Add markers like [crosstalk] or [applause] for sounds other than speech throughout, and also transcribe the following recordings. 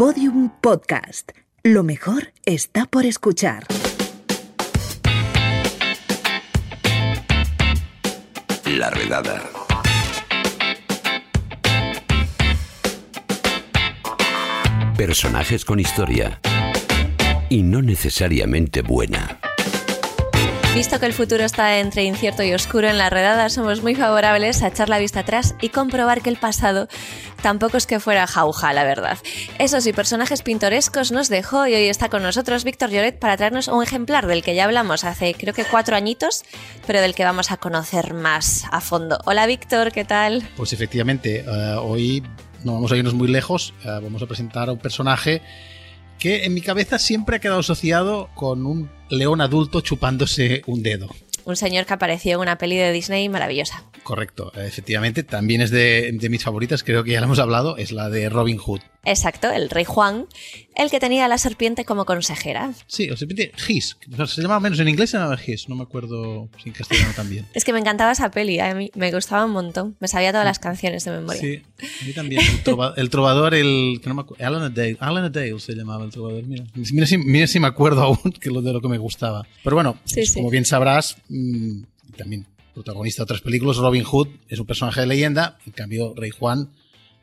Podium Podcast. Lo mejor está por escuchar. La redada. Personajes con historia. Y no necesariamente buena. Visto que el futuro está entre incierto y oscuro en la redada, somos muy favorables a echar la vista atrás y comprobar que el pasado tampoco es que fuera jauja, la verdad. Esos y personajes pintorescos nos dejó y hoy está con nosotros Víctor Lloret para traernos un ejemplar del que ya hablamos hace creo que cuatro añitos, pero del que vamos a conocer más a fondo. Hola Víctor, ¿qué tal? Pues efectivamente, eh, hoy no vamos a irnos muy lejos, eh, vamos a presentar a un personaje que en mi cabeza siempre ha quedado asociado con un león adulto chupándose un dedo. Un señor que apareció en una peli de Disney maravillosa. Correcto, efectivamente, también es de, de mis favoritas, creo que ya lo hemos hablado, es la de Robin Hood. Exacto, el rey Juan, el que tenía a la serpiente como consejera. Sí, la serpiente His, se llamaba menos en inglés, se llamaba His, no me acuerdo si en castellano también. Es que me encantaba esa peli, a mí me gustaba un montón, me sabía todas las canciones de memoria. Sí, a mí también. El, trova, el trovador, el que no me acuerdo, Alan Dale, Alan Dale se llamaba el trovador, mira. Mira si, mira si me acuerdo aún que lo de lo que me gustaba. Pero bueno, Sí, pues, sí. como bien sabrás, mmm, también protagonista de otras películas, Robin Hood es un personaje de leyenda, en cambio Rey Juan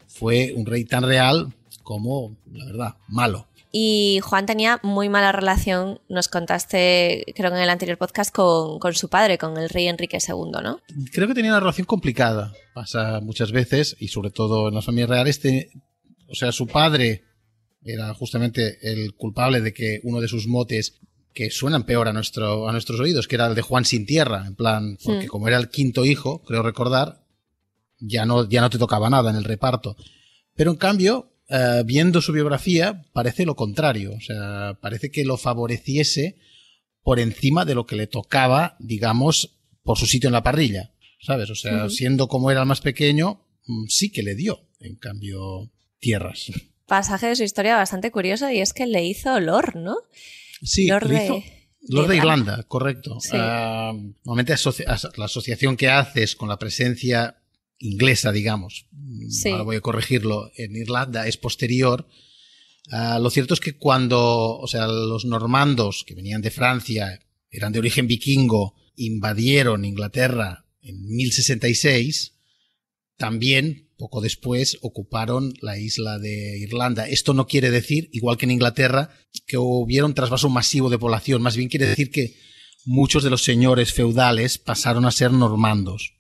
fue un rey tan real como, la verdad, malo. Y Juan tenía muy mala relación, nos contaste, creo que en el anterior podcast, con, con su padre, con el rey Enrique II, ¿no? Creo que tenía una relación complicada, pasa muchas veces, y sobre todo en las familias reales, te- o sea, su padre era justamente el culpable de que uno de sus motes que suenan peor a, nuestro, a nuestros oídos, que era el de Juan sin tierra, en plan, porque Hmm. como era el quinto hijo, creo recordar, ya no, ya no te tocaba nada en el reparto. Pero en cambio, eh, viendo su biografía, parece lo contrario, o sea, parece que lo favoreciese por encima de lo que le tocaba, digamos, por su sitio en la parrilla, ¿sabes? O sea, siendo como era el más pequeño, mm, sí que le dio, en cambio, tierras. Pasaje de su historia bastante curioso y es que le hizo Lord, ¿no? Sí, Lord de- hizo- Lord de Irlanda, correcto. Sí. Ah, normalmente asocia- la asociación que haces con la presencia inglesa, digamos, mm, Sí. ahora voy a corregirlo, en Irlanda es posterior. Ah, lo cierto es que cuando, o sea, los normandos que venían de Francia, eran de origen vikingo, invadieron Inglaterra en 1066, también, poco después, ocuparon la isla de Irlanda. Esto no quiere decir, igual que en Inglaterra, que hubiera un trasvaso masivo de población. Más bien quiere decir que muchos de los señores feudales pasaron a ser normandos.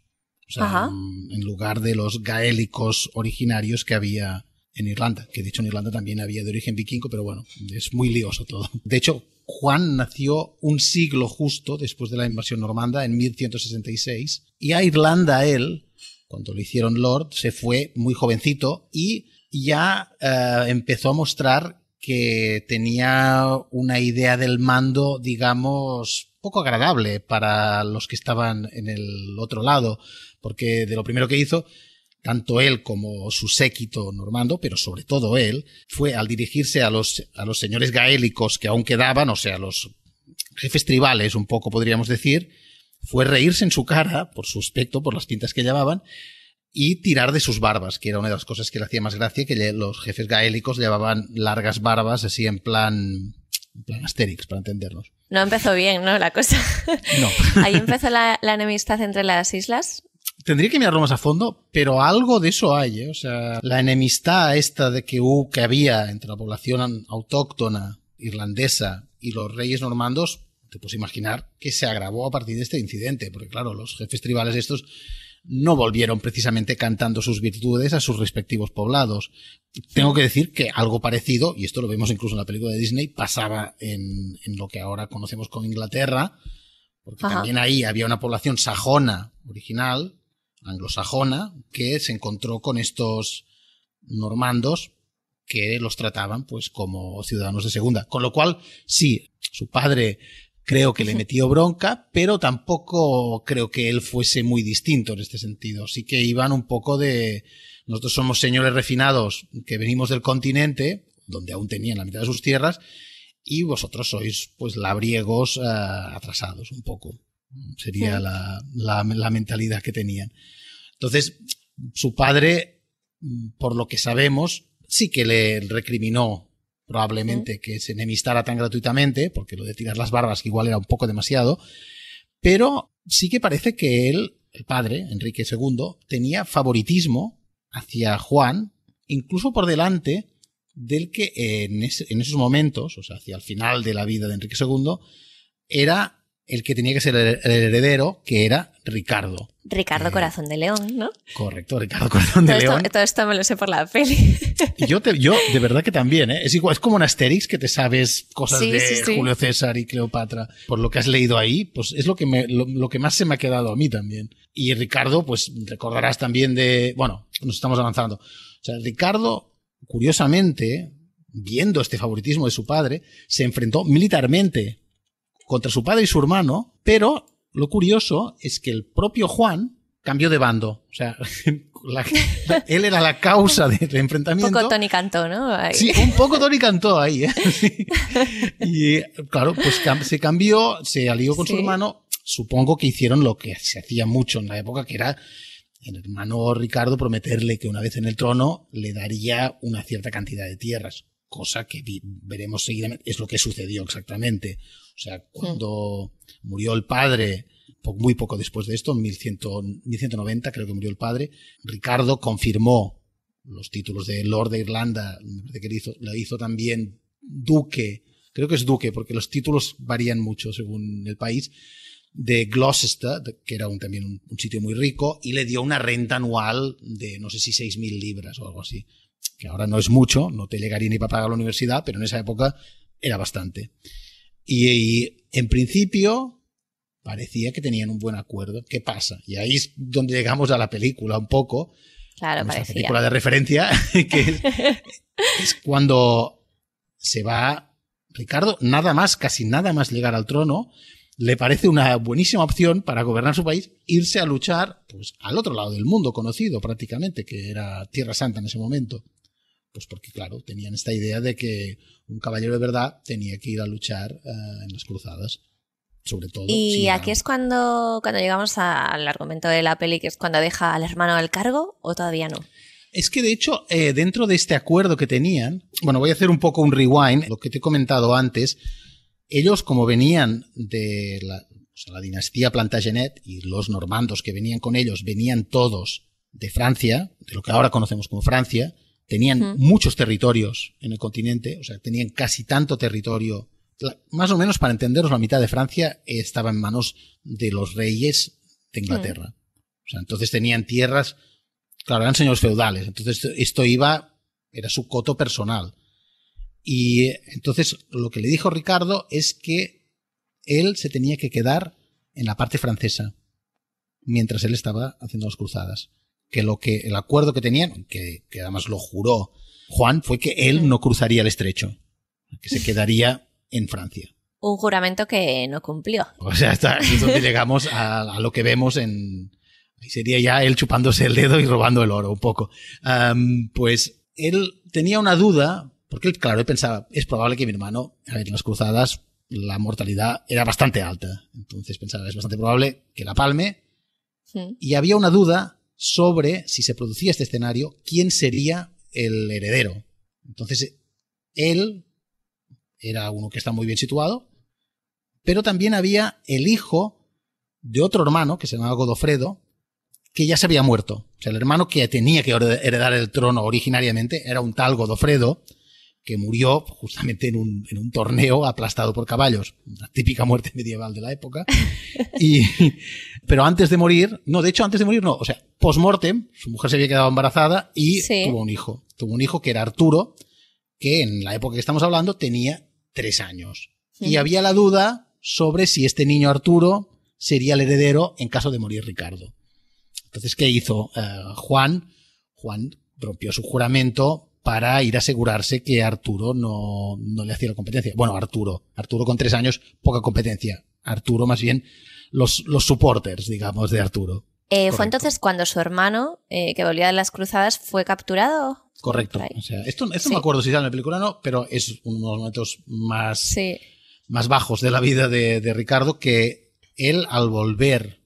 O sea, en lugar de los gaélicos originarios que había en Irlanda. Que de hecho en Irlanda también había de origen vikingo, pero bueno, es muy lioso todo. De hecho, Juan nació un siglo justo después de la invasión normanda, en 1166, y a Irlanda él, cuando lo hicieron Lord, se fue muy jovencito y ya eh, empezó a mostrar que tenía una idea del mando, digamos, poco agradable para los que estaban en el otro lado, porque de lo primero que hizo, tanto él como su séquito normando, pero sobre todo él, fue al dirigirse a los, a los señores gaélicos que aún quedaban, o sea, los jefes tribales, un poco podríamos decir, fue reírse en su cara por su aspecto, por las pintas que llevaban, y tirar de sus barbas, que era una de las cosas que le hacía más gracia, que los jefes gaélicos llevaban largas barbas así en plan, en plan Asterix, para entendernos. No empezó bien, ¿no? La cosa. [laughs] No. [laughs] Ahí empezó la, la enemistad entre las islas. Tendría que mirarlo más a fondo, pero algo de eso hay, ¿eh? O sea, la enemistad esta de que, hubo, que había entre la población autóctona irlandesa y los reyes normandos, te puedes imaginar que se agravó a partir de este incidente, porque claro, los jefes tribales estos no volvieron precisamente cantando sus virtudes a sus respectivos poblados. Tengo que decir que algo parecido, y esto lo vemos incluso en la película de Disney, pasaba en, en lo que ahora conocemos como Inglaterra, porque Ajá. también ahí había una población sajona original, anglosajona, que se encontró con estos normandos que los trataban pues como ciudadanos de segunda. Con lo cual, sí, su padre creo que le metió bronca, pero tampoco creo que él fuese muy distinto en este sentido. Sí que iban un poco de... Nosotros somos señores refinados que venimos del continente, donde aún tenían la mitad de sus tierras, y vosotros sois pues labriegos eh, atrasados un poco. Sería Sí. la, la, la mentalidad que tenían. Entonces, su padre, mm, por lo que sabemos, sí que le recriminó probablemente que se enemistara tan gratuitamente, porque lo de tirar las barbas igual era un poco demasiado, pero sí que parece que él, el padre, Enrique II, tenía favoritismo hacia Juan, incluso por delante del que en, en esos momentos, o sea, hacia el final de la vida de Enrique II, era el que tenía que ser el heredero, que era Ricardo. Ricardo Corazón de León, ¿no? Correcto, Ricardo Corazón de León. todo esto me lo sé por la peli. yo, te, yo de verdad que también, ¿eh? Es igual, es como un Asterix que te sabes cosas de Julio César y Cleopatra. Por lo que has leído ahí, pues es lo que, me, lo, que más se me ha quedado a mí también. Y Ricardo, pues recordarás también de... Bueno, nos estamos avanzando. O sea, Ricardo, curiosamente, viendo este favoritismo de su padre, se enfrentó militarmente contra su padre y su hermano, pero lo curioso es que el propio Juan cambió de bando. O sea, [laughs] él era la causa del enfrentamiento. Un poco Tony Cantó, ¿no? Sí, un poco Tony Cantó ahí. ¿eh? [laughs] Y claro, pues se cambió, se alió con su hermano. Supongo que hicieron lo que se hacía mucho en la época, que era el hermano Ricardo prometerle que una vez en el trono le daría una cierta cantidad de tierras cosa que veremos seguidamente, es lo que sucedió exactamente. O sea, cuando murió el padre, muy poco después de esto, en 1190 creo que murió el padre, Ricardo confirmó los títulos de Lord de Irlanda, que lo hizo, lo hizo también duque, creo que es duque, porque los títulos varían mucho según el país, de Gloucester, que era un, también un, un, sitio muy rico, y le dio una renta anual de no sé si 6.000 libras o algo así que ahora no es mucho, no te llegaría ni para pagar la universidad, pero en esa época era bastante. Y, en principio parecía que tenían un buen acuerdo. ¿Qué pasa? Y ahí es donde llegamos a la película un poco. Claro, La película de referencia, [laughs] que es, [laughs] es cuando se va Ricardo, nada más, casi nada más llegar al trono, le parece una buenísima opción para gobernar su país irse a luchar pues, al otro lado del mundo conocido prácticamente, que era Tierra Santa en ese momento. Pues porque, claro, tenían esta idea de que un caballero de verdad tenía que ir a luchar eh, en las cruzadas. Sobre todo. Y aquí es cuando, cuando llegamos al argumento de la peli, que es cuando deja al hermano al cargo, o todavía no. Es que de hecho, eh, dentro de este acuerdo que tenían, bueno, voy a hacer un poco un rewind, lo que te he comentado antes, ellos, como venían de la, dinastía Plantagenet y los normandos que venían con ellos, venían todos de Francia, de lo que ahora conocemos como Francia, tenían muchos territorios en el continente, o sea, tenían casi tanto territorio. más o menos, para entenderos, la mitad de Francia estaba en manos de los reyes de Inglaterra. O sea, entonces tenían tierras, claro, eran señores feudales, entonces esto iba, era su coto personal. Y entonces lo que le dijo Ricardo es que él se tenía que quedar en la parte francesa mientras él estaba haciendo las cruzadas. Que lo que el acuerdo que tenían, que, además lo juró Juan, fue que él no cruzaría el estrecho, que se quedaría en Francia. Un juramento que no cumplió. O sea, hasta donde llegamos a, lo que vemos en. Ahí sería ya él chupándose el dedo y robando el oro un poco. pues él tenía una duda porque, claro, él pensaba, es probable que mi hermano, a ver, en las cruzadas la mortalidad era bastante alta. Entonces pensaba, es bastante probable que la palme. Y había una duda sobre si se producía este escenario, quién sería el heredero. Entonces, él era uno que está muy bien situado, pero también había el hijo de otro hermano que se llamaba Godofredo, que ya se había muerto. O sea, el hermano que tenía que heredar el trono originariamente era un tal Godofredo, que murió justamente en un, en un, torneo aplastado por caballos, una típica muerte medieval de la época. [laughs] Y, pero antes de morir, no, de hecho antes de morir no, o sea, post-mortem, su mujer se había quedado embarazada y tuvo un hijo. Tuvo un hijo que era Arturo, que en la época que estamos hablando tenía tres años. Y había la duda sobre si este niño Arturo sería el heredero en caso de morir Ricardo. Entonces, ¿qué hizo eh, Juan? Juan rompió su juramento para ir a asegurarse que Arturo no, no le hacía la competencia. Bueno, Arturo. Arturo con tres años, poca competencia. Arturo más bien los, los supporters, digamos, de Arturo. Eh, ¿Fue entonces cuando su hermano, eh, que volvía de las cruzadas, fue capturado? Correcto. O sea, esto, esto no me acuerdo si sale en la película o no, pero es uno de los momentos más, más bajos de la vida de, de Ricardo, que él al volver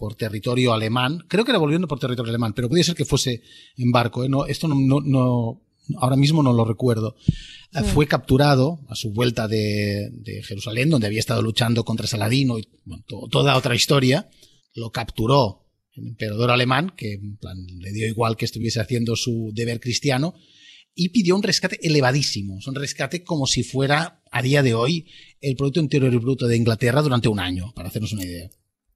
por territorio alemán, creo que era volviendo por territorio alemán, pero podía ser que fuese en barco, ¿eh? no, esto no, no, ahora mismo no lo recuerdo. eh, fue capturado a su vuelta de, de, Jerusalén, donde había estado luchando contra Saladino y bueno, to toda otra historia. Lo capturó el emperador alemán, que en plan, le dio igual que estuviese haciendo su deber cristiano, y pidió un rescate elevadísimo, un rescate como si fuera a día de hoy el Producto Interior Bruto de Inglaterra durante un año, para hacernos una idea.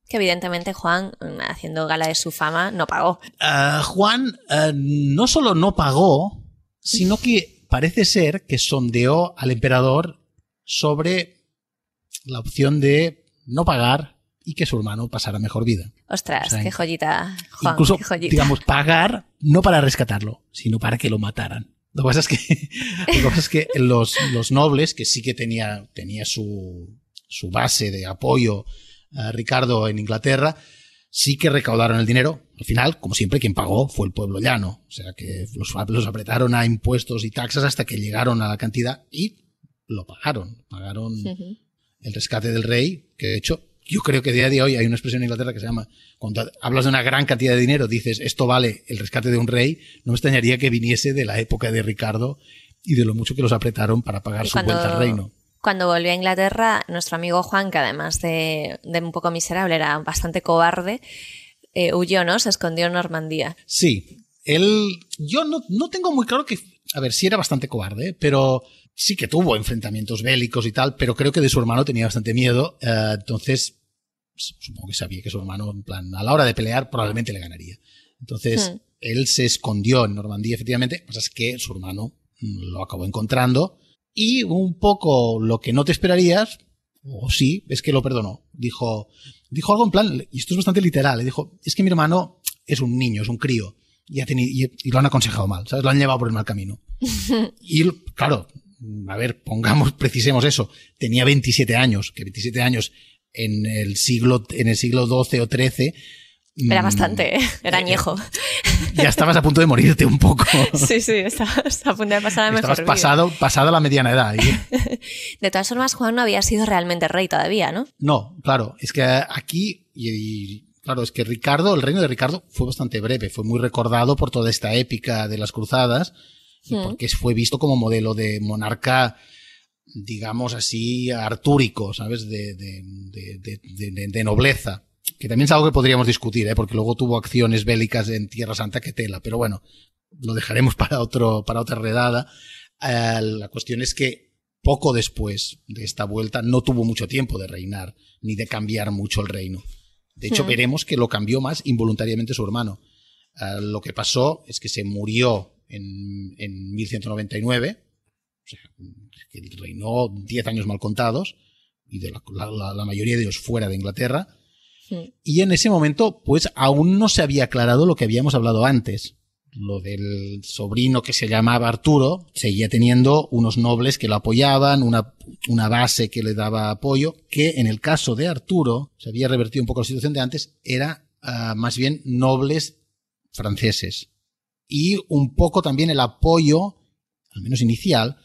Que evidentemente Juan, haciendo gala de su fama, no pagó. Uh, Juan uh, no solo no pagó, sino que parece ser que sondeó al emperador sobre la opción de no pagar y que su hermano pasara mejor vida. Ostras, o sea, qué joyita, Juan, Incluso, qué joyita. digamos, pagar no para rescatarlo, sino para que lo mataran. Lo que pasa es que, [laughs] lo que, pasa es que los, los, nobles, que sí que tenía, tenía su, su base de apoyo a Ricardo en Inglaterra, sí que recaudaron el dinero. Al final, como siempre, quien pagó fue el pueblo llano. O sea que los, los apretaron a impuestos y taxas hasta que llegaron a la cantidad y lo pagaron. Pagaron el rescate del rey, que de hecho yo creo que a día de hoy hay una expresión en Inglaterra que se llama, cuando hablas de una gran cantidad de dinero, dices, esto vale el rescate de un rey, no me extrañaría que viniese de la época de Ricardo y de lo mucho que los apretaron para pagar y su cuando, vuelta al reino. Cuando volvió a Inglaterra, nuestro amigo Juan, que además de, de un poco miserable, era bastante cobarde, eh, huyó, ¿no? Se escondió en Normandía. Sí, él, yo no, no tengo muy claro que, a ver, sí era bastante cobarde, pero sí que tuvo enfrentamientos bélicos y tal, pero creo que de su hermano tenía bastante miedo. Uh, entonces, supongo que sabía que su hermano, en plan, a la hora de pelear, probablemente le ganaría. Entonces, hmm. él se escondió en Normandía, efectivamente. Lo que pasa es que su hermano lo acabó encontrando. Y un poco lo que no te esperarías, o sí, es que lo perdonó. Dijo, dijo algo en plan, y esto es bastante literal, le dijo, es que mi hermano es un niño, es un crío. Y, ha tenido, y, y lo han aconsejado mal, ¿sabes? Lo han llevado por el mal camino. [laughs] y claro, a ver, pongamos, precisemos eso, tenía 27 años, que 27 años en el siglo, en el siglo XII o XIII. Era bastante, ¿eh? era añejo. Ya estabas a punto de morirte un poco. [laughs] Sí, sí, estabas a punto de pasar a mejor Estabas pasado, pasado la mediana edad. ¿eh? [laughs] De todas formas, Juan no había sido realmente rey todavía, ¿no? No, claro, es que aquí, y, y claro, es que Ricardo, el reino de Ricardo fue bastante breve, fue muy recordado por toda esta épica de las cruzadas, y porque fue visto como modelo de monarca, digamos así, artúrico, ¿sabes? De, de, de, de, nobleza. Que también es algo que podríamos discutir, ¿eh? porque luego tuvo acciones bélicas en Tierra Santa que tela, pero bueno, lo dejaremos [laughs] para, otro, para otra redada. Eh, la cuestión es que poco después de esta vuelta no tuvo mucho tiempo de reinar, ni de cambiar mucho el reino. De hecho, veremos que lo cambió más involuntariamente su hermano. Uh, lo que pasó es que se murió en, en 1199, o sea, que reinó 10 años mal contados, y de la, la, la, mayoría de ellos fuera de Inglaterra. Y en ese momento, pues aún no se había aclarado lo que habíamos hablado antes. Lo del sobrino que se llamaba Arturo, seguía teniendo unos nobles que lo apoyaban, una, una base que le daba apoyo, que en el caso de Arturo, se había revertido un poco la situación de antes, era uh, más bien nobles franceses y un poco también el apoyo, al menos inicial,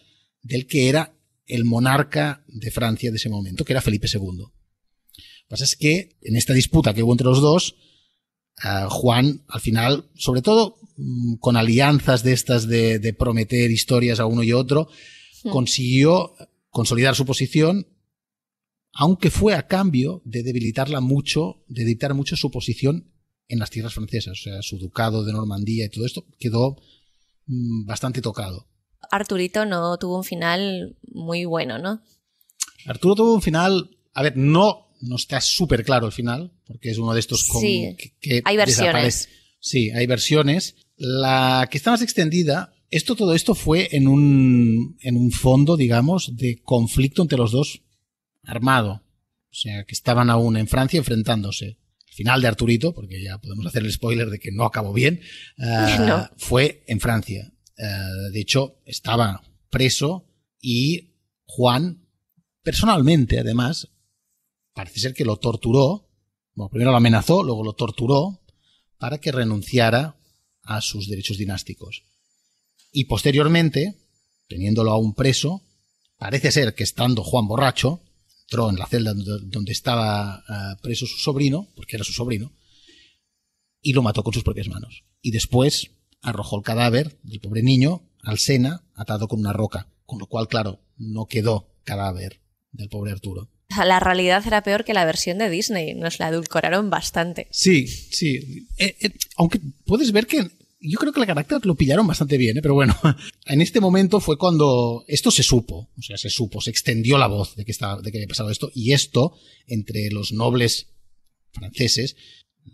del que era el monarca de Francia de ese momento, que era Felipe II. Lo que pasa es que en esta disputa que hubo entre los dos, uh, Juan, al final, sobre todo mm, con alianzas de estas de, de, prometer historias a uno y otro, sí. consiguió consolidar su posición, aunque fue a cambio de debilitarla mucho, de debilitar mucho su posición en las tierras francesas, o sea, su ducado de Normandía y todo esto quedó mmm, bastante tocado. Arturito no tuvo un final muy bueno, ¿no? Arturo tuvo un final, a ver, no, no está súper claro el final, porque es uno de estos con, sí, que, que hay versiones. Sí, hay versiones. La que está más extendida, esto, todo esto fue en un, en un fondo, digamos, de conflicto entre los dos armado. O sea, que estaban aún en Francia enfrentándose final de Arturito, porque ya podemos hacer el spoiler de que no acabó bien, uh, [laughs] no. fue en Francia. Uh, de hecho, estaba preso y Juan, personalmente, además, parece ser que lo torturó. Primero lo amenazó, luego lo torturó para que renunciara a sus derechos dinásticos. Y posteriormente, teniéndolo aún preso, parece ser que estando Juan borracho, entró en la celda donde estaba uh, preso su sobrino, porque era su sobrino, y lo mató con sus propias manos. Y después arrojó el cadáver del pobre niño al Sena atado con una roca, con lo cual, claro, no quedó cadáver del pobre Arturo. La realidad era peor que la versión de Disney. Nos la edulcoraron bastante. Sí, sí. Eh, eh, aunque puedes ver que yo creo que el carácter lo pillaron bastante bien, ¿eh? pero bueno, [laughs] en este momento fue cuando esto se supo, o sea, se supo, se extendió la voz de que, estaba, de que había pasado esto, y esto, entre los nobles franceses,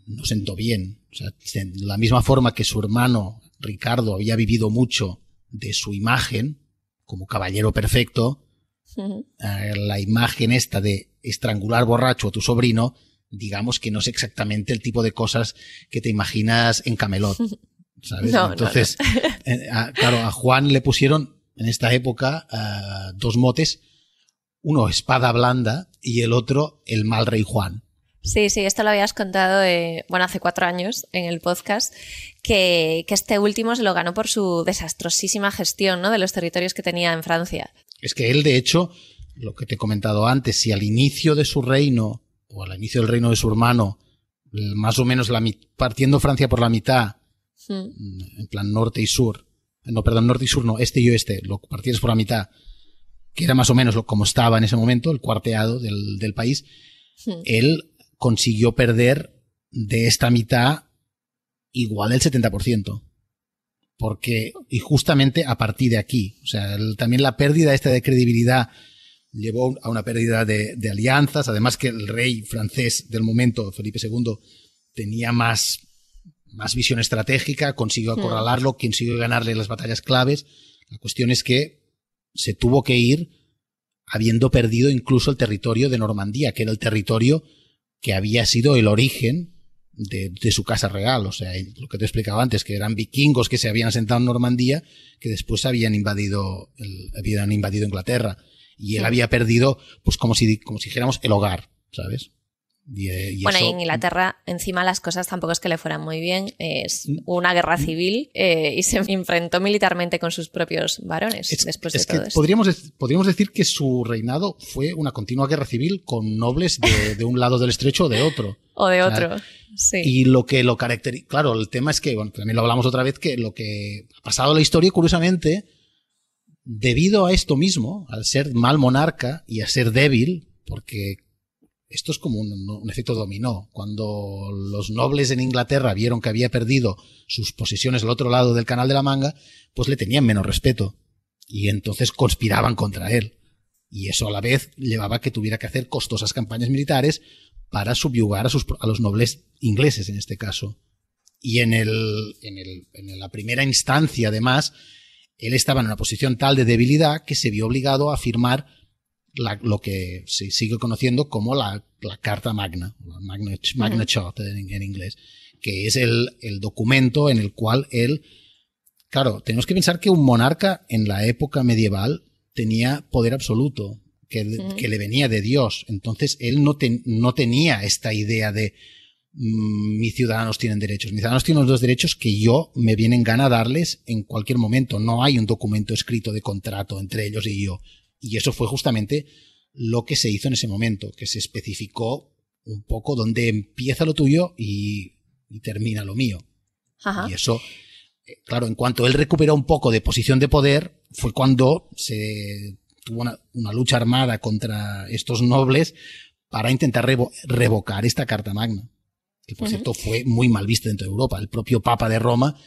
no sentó bien. O sea, de la misma forma que su hermano Ricardo había vivido mucho de su imagen como caballero perfecto, eh, la imagen esta de estrangular borracho a tu sobrino, digamos que no es exactamente el tipo de cosas que te imaginas en Camelot. ¿sabes? Entonces, eh, claro, a Juan le pusieron en esta época eh, dos motes, uno espada blanda y el otro el mal rey Juan. Sí, sí, esto lo habías contado, bueno, hace cuatro años en el podcast, que, que, este último se lo ganó por su desastrosísima gestión ¿no? de los territorios que tenía en Francia. Es que él, de hecho, lo que te he comentado antes, si al inicio de su reino, o al inicio del reino de su hermano, más o menos la, partiendo Francia por la mitad, hmm. en plan norte y sur, no, perdón, norte y sur, no, este y oeste, lo partieras por la mitad, que era más o menos lo, como estaba en ese momento, el cuarteado del, del país, hmm. él consiguió perder de esta mitad igual el 70%. Porque, y justamente a partir de aquí, o sea, también la pérdida esta de credibilidad llevó a una pérdida de, alianzas, además que el rey francés del momento, Felipe II, tenía más, más visión estratégica, consiguió hmm. acorralarlo, consiguió ganarle las batallas claves. La cuestión es que se tuvo que ir habiendo perdido incluso el territorio de Normandía, que era el territorio que había sido el origen de, su casa real. O sea, lo que te explicaba antes, que eran vikingos que se habían asentado en Normandía, que después habían invadido, habían invadido Inglaterra. Y él había perdido, pues como si, como si dijéramos, el hogar, ¿sabes? Eh, bueno, y en Inglaterra encima las cosas tampoco es que le fueran muy bien. Es mm. una guerra civil eh, y se [laughs] enfrentó militarmente con sus propios varones después de todo que Podríamos, podríamos decir que su reinado fue una continua guerra civil con nobles de, un lado del estrecho o de otro. [laughs] o de otro, sí. Y lo que lo caracteriza... Claro, el tema es que, bueno, también lo hablamos otra vez, que lo que ha pasado en la historia, curiosamente, debido a esto mismo, al ser mal monarca y a ser débil, porque esto es como un, efecto dominó. Cuando los nobles en Inglaterra vieron que había perdido sus posesiones al otro lado del Canal de la Manga, pues le tenían menos respeto. Y entonces conspiraban contra él. Y eso a la vez llevaba a que tuviera que hacer costosas campañas militares para subyugar a, los nobles ingleses en este caso. Y en, en, en la primera instancia, además, él estaba en una posición tal de debilidad que se vio obligado a firmar lo que se sigue conociendo como la, Carta Magna, Magna, Magna Charta en, inglés, que es el, documento en el cual él, claro, tenemos que pensar que un monarca en la época medieval tenía poder absoluto, que, le venía de Dios. Entonces él no, no tenía esta idea de mm, mis ciudadanos tienen derechos. Mis ciudadanos tienen los derechos que yo me vienen gana darles en cualquier momento. No hay un documento escrito de contrato entre ellos y yo. Y eso fue justamente lo que se hizo en ese momento, que se especificó un poco dónde empieza lo tuyo y, termina lo mío. Y eso, eh, claro, en cuanto él recuperó un poco de posición de poder, fue cuando se tuvo una, lucha armada contra estos nobles para intentar revocar esta Carta Magna. Que por cierto fue muy mal vista dentro de Europa. El propio Papa de Roma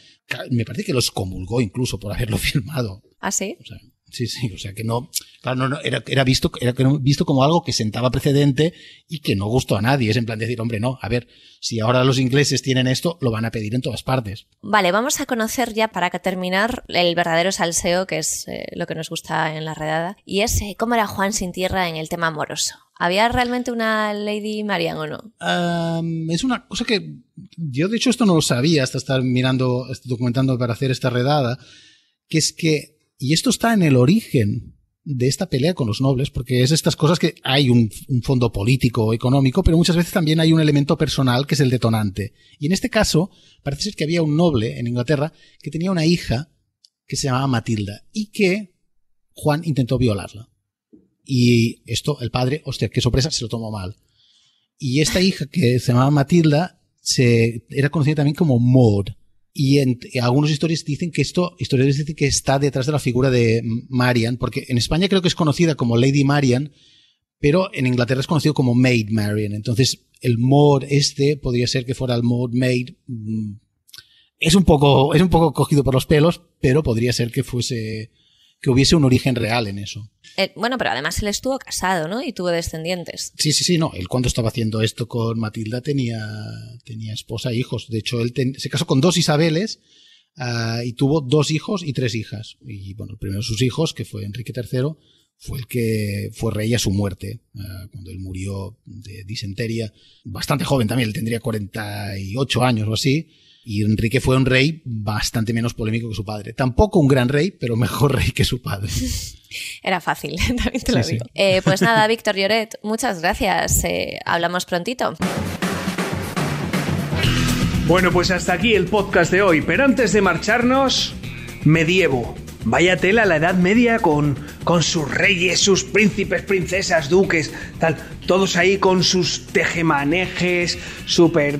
me parece que los comulgó incluso por haberlo [laughs] firmado. ¿Ah, sí? Sí, sí, o sea que no, claro, no, era, era, visto, era visto como algo que sentaba precedente y que no gustó a nadie. Es en plan decir, hombre, no, a ver, si ahora los ingleses tienen esto, lo van a pedir en todas partes. Vale, vamos a conocer ya para terminar el verdadero salseo, que es eh, lo que nos gusta en la redada, y es eh, cómo era Juan sin tierra en el tema amoroso. ¿Había realmente una Lady Marian o no? es una cosa que yo de hecho esto no lo sabía hasta estar mirando, documentando para hacer esta redada, que es que y esto está en el origen de esta pelea con los nobles, porque es estas cosas que hay un, fondo político o económico, pero muchas veces también hay un elemento personal que es el detonante. Y en este caso, parece ser que había un noble en Inglaterra que tenía una hija que se llamaba Matilda y que Juan intentó violarla. Y esto, el padre, hostia, qué sorpresa, se lo tomó mal. Y esta hija que se llamaba Matilda se, era conocida también como Maud. Y, en, algunos historiadores dicen que esto, historiadores dicen que está detrás de la figura de Marian, porque en España creo que es conocida como Lady Marian, pero en Inglaterra es conocido como Maid Marian. Entonces, el mod este podría ser que fuera el mod Maid. Mm, es un poco, es un poco cogido por los pelos, pero podría ser que fuese, que hubiese un origen real en eso. Eh, bueno, pero además él estuvo casado, ¿no? Y tuvo descendientes. Sí, sí, sí, no. Él cuando estaba haciendo esto con Matilda tenía, tenía esposa e hijos. De hecho, él se casó con dos Isabeles ah, y tuvo dos hijos y tres hijas. Y bueno, primero sus hijos, que fue Enrique III, fue el que fue rey a su muerte, ah, cuando él murió de disentería, bastante joven también, él tendría 48 años o así, y Enrique fue un rey bastante menos polémico que su padre. Tampoco un gran rey, pero mejor rey que su padre. [laughs] Era fácil, [laughs] también te lo digo. Eh, pues nada, [laughs] Víctor Lloret, muchas gracias. Eh, hablamos prontito. Bueno, pues hasta aquí el podcast de hoy, pero antes de marcharnos, medievo. Vaya tela la Edad Media con, con sus reyes, sus príncipes, princesas, duques, tal, todos ahí con sus tejemanejes, súper...